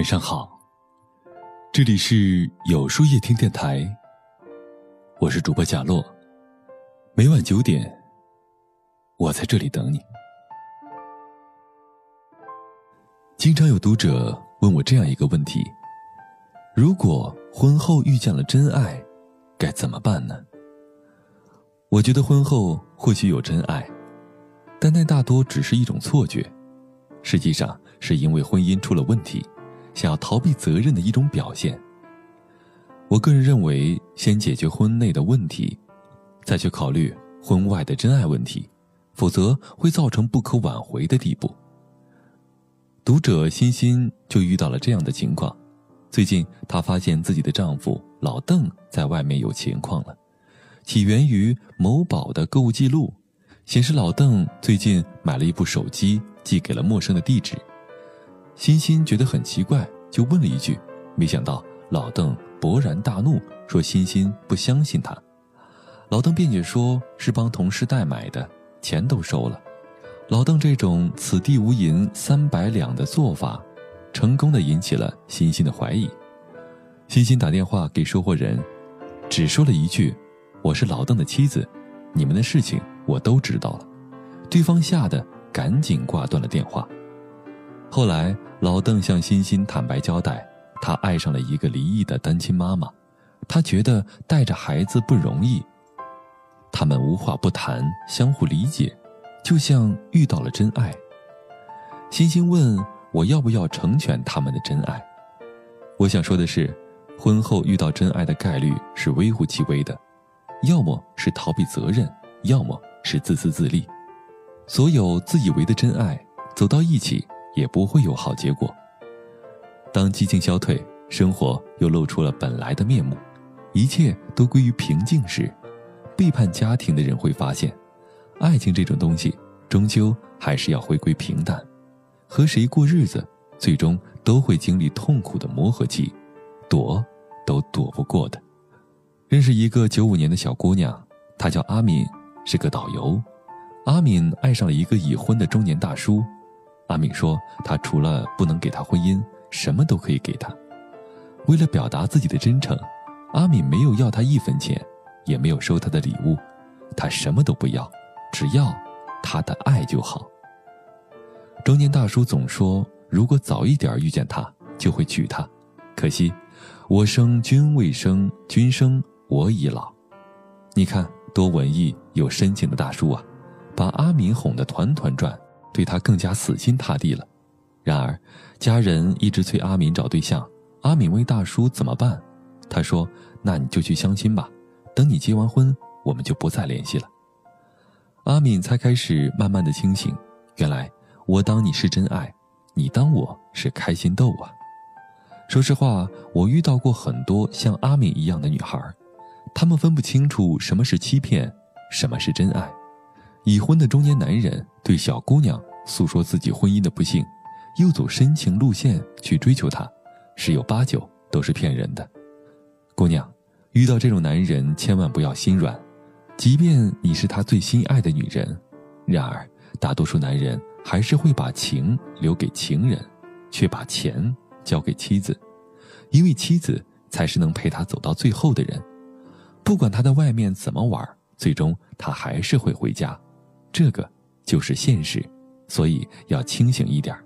晚上好，这里是有书夜听电台，我是主播贾洛，每晚九点，我在这里等你。经常有读者问我这样一个问题：如果婚后遇见了真爱，该怎么办呢？我觉得婚后或许有真爱，但那大多只是一种错觉，实际上是因为婚姻出了问题。想要逃避责任的一种表现。我个人认为，先解决婚内的问题，再去考虑婚外的真爱问题，否则会造成不可挽回的地步。读者欣欣就遇到了这样的情况：最近她发现自己的丈夫老邓在外面有情况了，起源于某宝的购物记录，显示老邓最近买了一部手机，寄给了陌生的地址。欣欣觉得很奇怪，就问了一句，没想到老邓勃然大怒，说欣欣不相信他。老邓辩解说是帮同事代买的，钱都收了。老邓这种“此地无银三百两”的做法，成功的引起了欣欣的怀疑。欣欣打电话给收货人，只说了一句：“我是老邓的妻子，你们的事情我都知道了。”对方吓得赶紧挂断了电话。后来，老邓向欣欣坦白交代，他爱上了一个离异的单亲妈妈，他觉得带着孩子不容易。他们无话不谈，相互理解，就像遇到了真爱。欣欣问我要不要成全他们的真爱，我想说的是，婚后遇到真爱的概率是微乎其微的，要么是逃避责任，要么是自私自利。所有自以为的真爱走到一起。也不会有好结果。当激情消退，生活又露出了本来的面目，一切都归于平静时，背叛家庭的人会发现，爱情这种东西终究还是要回归平淡。和谁过日子，最终都会经历痛苦的磨合期，躲都躲不过的。认识一个九五年的小姑娘，她叫阿敏，是个导游。阿敏爱上了一个已婚的中年大叔。阿敏说：“他除了不能给他婚姻，什么都可以给他。为了表达自己的真诚，阿敏没有要他一分钱，也没有收他的礼物，他什么都不要，只要他的爱就好。”中年大叔总说：“如果早一点遇见他，就会娶她。可惜，我生君未生，君生我已老。”你看，多文艺有深情的大叔啊，把阿敏哄得团团转。对他更加死心塌地了。然而，家人一直催阿敏找对象。阿敏问大叔怎么办，他说：“那你就去相亲吧，等你结完婚，我们就不再联系了。”阿敏才开始慢慢的清醒。原来，我当你是真爱，你当我是开心豆啊。说实话，我遇到过很多像阿敏一样的女孩，她们分不清楚什么是欺骗，什么是真爱。已婚的中年男人对小姑娘诉说自己婚姻的不幸，又走深情路线去追求她，十有八九都是骗人的。姑娘，遇到这种男人千万不要心软，即便你是他最心爱的女人，然而大多数男人还是会把情留给情人，却把钱交给妻子，因为妻子才是能陪他走到最后的人。不管他在外面怎么玩，最终他还是会回家。这个就是现实，所以要清醒一点。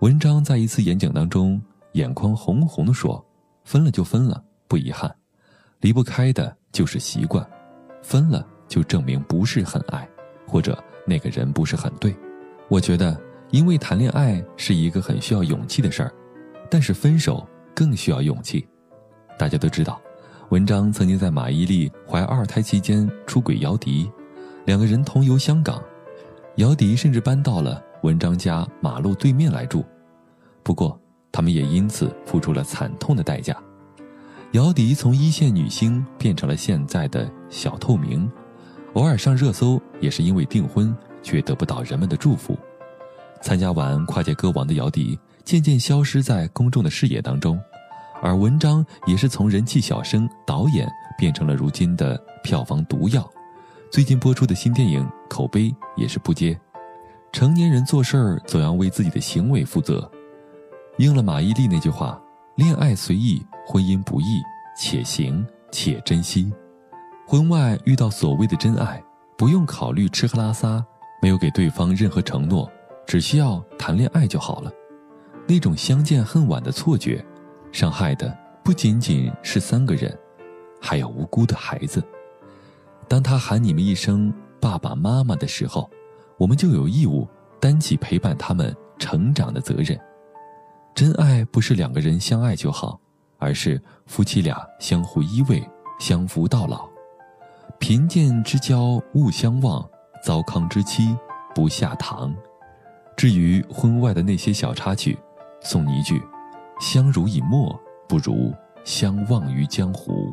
文章在一次演讲当中，眼眶红红的说：“分了就分了，不遗憾；离不开的就是习惯，分了就证明不是很爱，或者那个人不是很对。”我觉得，因为谈恋爱是一个很需要勇气的事儿，但是分手更需要勇气。大家都知道，文章曾经在马伊琍怀二胎期间出轨姚笛。两个人同游香港，姚笛甚至搬到了文章家马路对面来住。不过，他们也因此付出了惨痛的代价。姚笛从一线女星变成了现在的小透明，偶尔上热搜也是因为订婚，却得不到人们的祝福。参加完跨界歌王的姚笛渐渐消失在公众的视野当中，而文章也是从人气小生、导演变成了如今的票房毒药。最近播出的新电影口碑也是不接。成年人做事儿总要为自己的行为负责。应了马伊琍那句话：“恋爱随意，婚姻不易，且行且珍惜。”婚外遇到所谓的真爱，不用考虑吃喝拉撒，没有给对方任何承诺，只需要谈恋爱就好了。那种相见恨晚的错觉，伤害的不仅仅是三个人，还有无辜的孩子。当他喊你们一声爸爸妈妈的时候，我们就有义务担起陪伴他们成长的责任。真爱不是两个人相爱就好，而是夫妻俩相互依偎，相扶到老。贫贱之交勿相忘，糟糠之妻不下堂。至于婚外的那些小插曲，送你一句：相濡以沫不如相忘于江湖。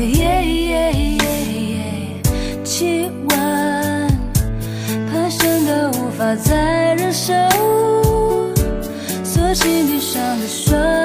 耶气温爬升到无法再忍受，索性闭上的双